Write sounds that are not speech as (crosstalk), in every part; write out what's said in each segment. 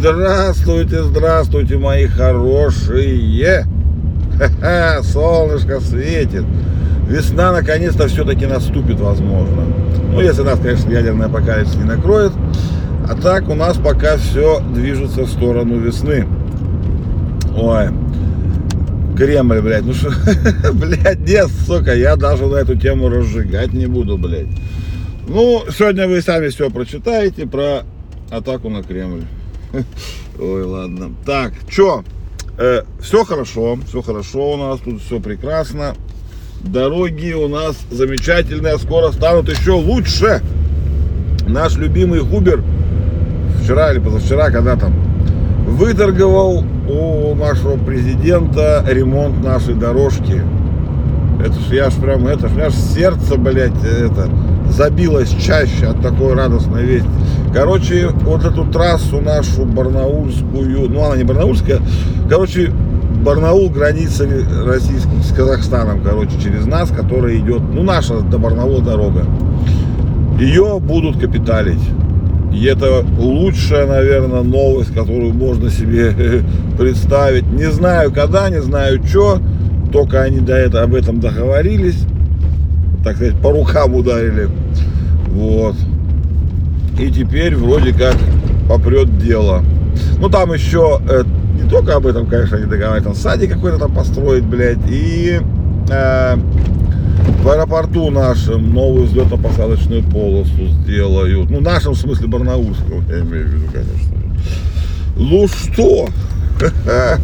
Здравствуйте, здравствуйте, мои хорошие. Ха-ха, солнышко светит. Весна наконец-то все-таки наступит, возможно. Ну, если нас, конечно, ядерный апокалипсис не накроет. А так у нас пока все движется в сторону весны. Ой, Кремль, блядь, ну что, (laughs) блядь, нет, сука, я даже на эту тему разжигать не буду, блядь. Ну, сегодня вы сами все прочитаете про атаку на Кремль. (laughs) Ой, ладно. Так, что? Э, все хорошо, все хорошо у нас, тут все прекрасно. Дороги у нас замечательные, скоро станут еще лучше. Наш любимый Губер вчера или позавчера, когда там выторговал у нашего президента ремонт нашей дорожки. Это ж я ж прям, это ж, у меня ж сердце, блядь, это, забилось чаще от такой радостной вести. Короче, вот эту трассу нашу барнаульскую, ну она не барнаульская, короче, Барнаул граница российских с Казахстаном, короче, через нас, которая идет, ну наша до Барнаула дорога. Ее будут капиталить. И это лучшая, наверное, новость, которую можно себе (laughs) представить. Не знаю когда, не знаю что, только они до этого об этом договорились, так сказать, по рукам ударили. Вот. И теперь вроде как попрет дело. Ну там еще э, не только об этом, конечно, они договаривались, там садик какой-то там построить, блядь, и э, в аэропорту нашем новую взлетно-посадочную полосу сделают. Ну, в нашем смысле Барнаульского, я имею в виду, конечно. Ну что? (laughs)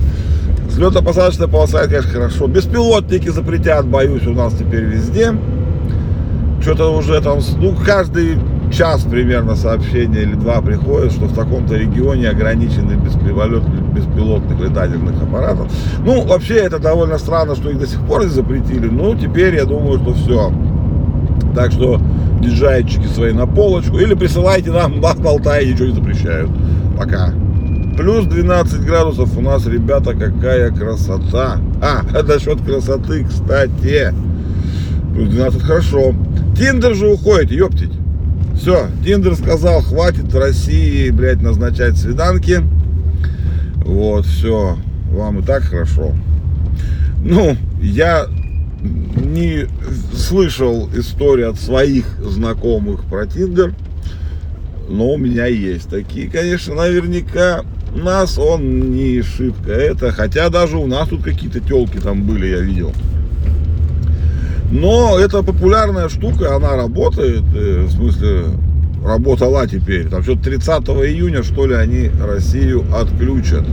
Взлетно-посадочная полоса, это, конечно, хорошо. Беспилотники запретят, боюсь, у нас теперь везде. Что-то уже там, ну, каждый час примерно сообщение или два приходит, что в таком-то регионе ограничены беспилотных летательных аппаратов. Ну, вообще это довольно странно, что их до сих пор не запретили, но теперь я думаю, что все. Так что диджайчики свои на полочку или присылайте нам, (laughs) на Алтае ничего не запрещают. Пока. Плюс 12 градусов у нас, ребята, какая красота. А, (laughs) насчет красоты, кстати. Плюс 12 хорошо. Тиндер же уходит, ёптить. Все, Тиндер сказал, хватит России, блядь, назначать свиданки. Вот, все, вам и так хорошо. Ну, я не слышал истории от своих знакомых про Тиндер, но у меня есть такие, конечно, наверняка. Нас он не шибко это, хотя даже у нас тут какие-то телки там были, я видел. Но это популярная штука, она работает, э, в смысле, работала теперь. Там что-то 30 июня, что ли, они Россию отключат.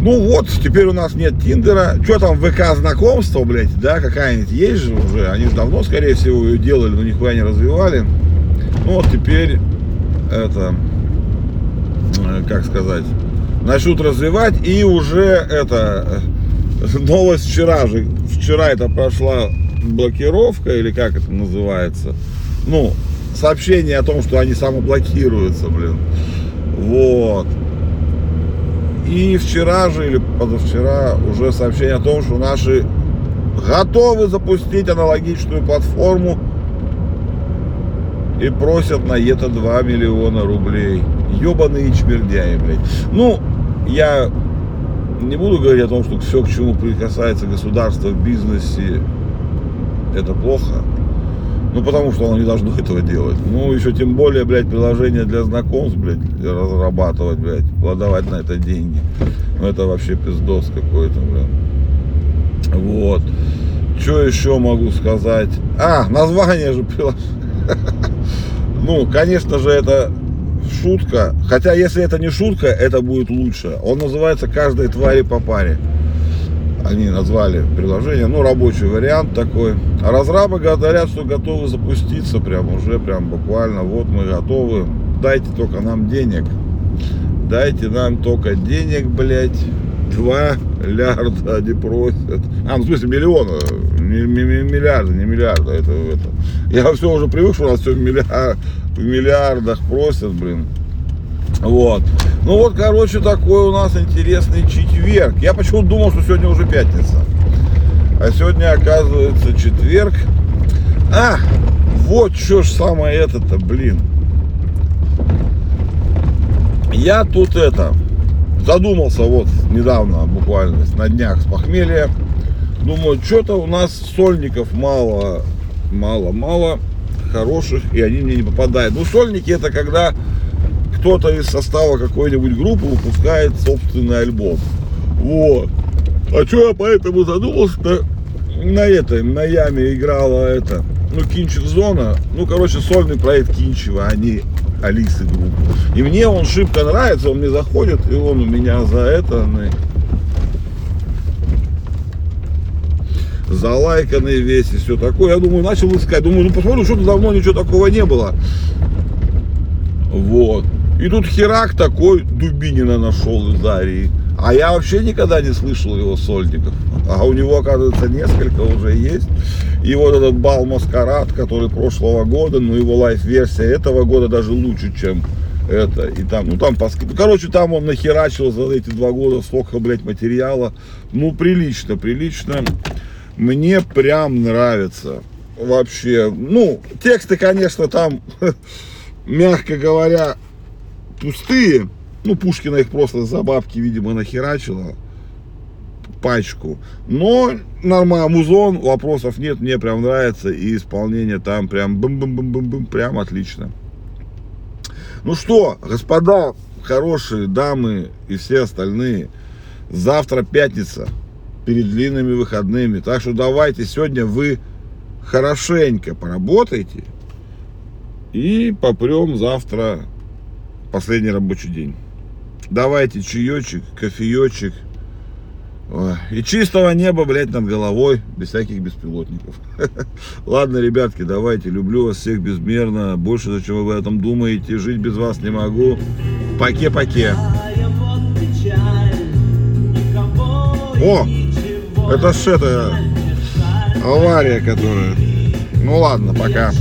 Ну вот, теперь у нас нет Тиндера. Что там, ВК знакомство, блядь, да, какая-нибудь есть же уже. Они же давно, скорее всего, ее делали, но нихуя не развивали. Ну вот теперь это, э, как сказать, начнут развивать и уже это новость вчера же, вчера это прошла блокировка, или как это называется, ну, сообщение о том, что они самоблокируются, блин, вот. И вчера же, или позавчера, уже сообщение о том, что наши готовы запустить аналогичную платформу и просят на это 2 миллиона рублей. Ебаные чмердяи, блядь. Ну, я не буду говорить о том, что все, к чему прикасается государство в бизнесе, это плохо. Ну, потому что оно не должно (laughs) этого делать. Ну, еще тем более, блядь, приложение для знакомств, блядь, разрабатывать, блядь, плодовать на это деньги. Ну, это вообще пиздос какой-то, блядь. Вот. Что еще могу сказать? А, название же приложения. (laughs) Ну, конечно же, это шутка. Хотя, если это не шутка, это будет лучше. Он называется «Каждой твари по паре». Они назвали приложение, ну, рабочий вариант такой. Разрабы говорят, что готовы запуститься прям уже, прям буквально. Вот мы готовы. Дайте только нам денег. Дайте нам только денег, блядь. Два миллиарда они просят. А, ну в смысле миллиона. Не, не, не миллиарда, не миллиарда. Это, это. Я все уже привык, что у нас все в, миллиар, в миллиардах просят, блин. Вот. Ну вот, короче, такой у нас интересный четверг. Я почему-то думал, что сегодня уже пятница. А сегодня, оказывается, четверг. А, вот что ж самое это-то, блин. Я тут это, задумался вот недавно, буквально на днях с похмелья. Думаю, что-то у нас сольников мало, мало, мало хороших, и они мне не попадают. Ну, сольники это когда кто-то из состава какой-нибудь группы выпускает собственный альбом. Вот. А что я поэтому задумался-то? На этой, на яме играла это, ну, Кинчев Зона, ну, короче, сольный проект Кинчева, они Алисы группы. И мне он шибко нравится, он мне заходит, и он у меня за это, залайканный весь и все такое. Я думаю, начал искать. Думаю, ну посмотрю, что-то давно ничего такого не было. Вот. И тут херак такой Дубинина нашел из Арии. А я вообще никогда не слышал его сольников. А у него, оказывается, несколько уже есть. И вот этот бал Маскарад, который прошлого года, ну его лайф-версия этого года даже лучше, чем это. И там, ну там, короче, там он нахерачил за эти два года столько, блядь, материала. Ну, прилично, прилично. Мне прям нравится. Вообще, ну, тексты, конечно, там, (laughs) мягко говоря, пустые. Ну, Пушкина их просто за бабки, видимо, нахерачила пачку. Но нормально, музон, вопросов нет, мне прям нравится. И исполнение там прям бум-бум-бум-бум-бум, прям отлично. Ну что, господа, хорошие дамы и все остальные, завтра пятница, перед длинными выходными. Так что давайте сегодня вы хорошенько поработайте и попрем завтра последний рабочий день. Давайте чаечек, кофеечек. И чистого неба, блядь, над головой, без всяких беспилотников. (laughs) Ладно, ребятки, давайте, люблю вас всех безмерно. Больше, зачем вы об этом думаете, жить без вас не могу. Поке-поке. О, это ж это авария, которая... Ну ладно, пока.